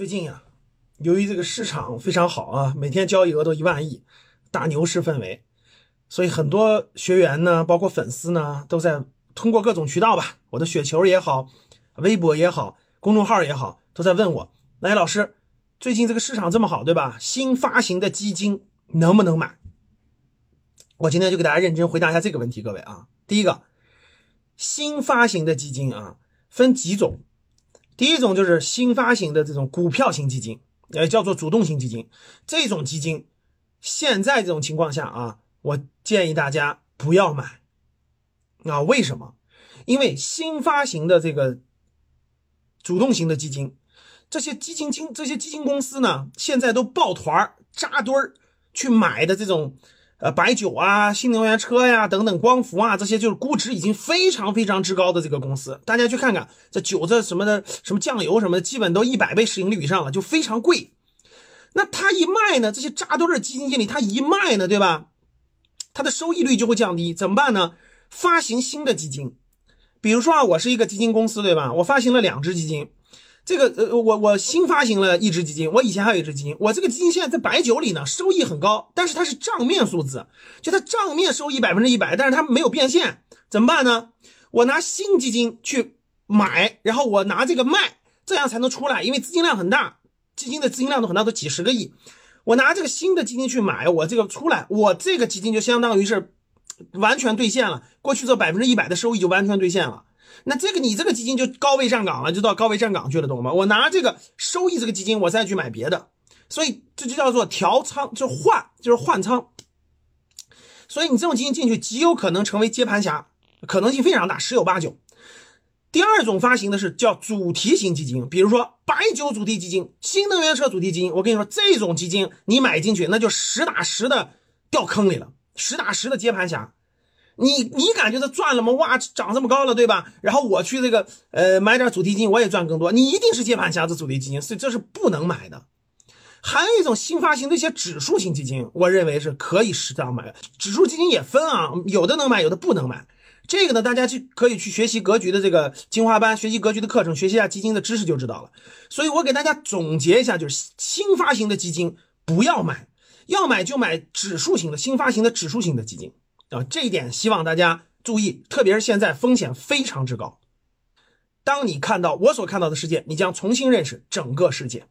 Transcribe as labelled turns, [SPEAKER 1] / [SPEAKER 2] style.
[SPEAKER 1] 最近呀，由于这个市场非常好啊，每天交易额都一万亿，大牛市氛围，所以很多学员呢，包括粉丝呢，都在通过各种渠道吧，我的雪球也好，微博也好，公众号也好，都在问我，来老师，最近这个市场这么好，对吧？新发行的基金能不能买？我今天就给大家认真回答一下这个问题，各位啊，第一个，新发行的基金啊，分几种。第一种就是新发行的这种股票型基金，也叫做主动型基金。这种基金，现在这种情况下啊，我建议大家不要买。啊，为什么？因为新发行的这个主动型的基金，这些基金经这些基金公司呢，现在都抱团扎堆儿去买的这种。呃，白酒啊，新能源车呀，等等，光伏啊，这些就是估值已经非常非常之高的这个公司，大家去看看，这酒这什么的，什么酱油什么的，基本都一百倍市盈率以上了，就非常贵。那他一卖呢，这些扎堆的基金经理，他一卖呢，对吧？他的收益率就会降低，怎么办呢？发行新的基金，比如说啊，我是一个基金公司，对吧？我发行了两只基金。这个呃，我我新发行了一只基金，我以前还有一只基金，我这个基金现在在白酒里呢，收益很高，但是它是账面数字，就它账面收益百分之一百，但是它没有变现，怎么办呢？我拿新基金去买，然后我拿这个卖，这样才能出来，因为资金量很大，基金的资金量都很大，都几十个亿，我拿这个新的基金去买，我这个出来，我这个基金就相当于是完全兑现了，过去这百分之一百的收益就完全兑现了。那这个你这个基金就高位站岗了，就到高位站岗去了，懂吗？我拿这个收益这个基金，我再去买别的，所以这就叫做调仓，就换，就是换仓。所以你这种基金进去极有可能成为接盘侠，可能性非常大，十有八九。第二种发行的是叫主题型基金，比如说白酒主题基金、新能源车主题基金。我跟你说，这种基金你买进去，那就实打实的掉坑里了，实打实的接盘侠。你你感觉它赚了吗？哇，涨这么高了，对吧？然后我去这个呃买点主题基金，我也赚更多。你一定是接盘侠，这主题基金，所以这是不能买的。还有一种新发行的一些指数型基金，我认为是可以适当买。指数基金也分啊，有的能买，有的不能买。这个呢，大家去可以去学习格局的这个精华班，学习格局的课程，学习一下基金的知识就知道了。所以我给大家总结一下，就是新发行的基金不要买，要买就买指数型的新发行的指数型的基金。啊，这一点希望大家注意，特别是现在风险非常之高。当你看到我所看到的世界，你将重新认识整个世界。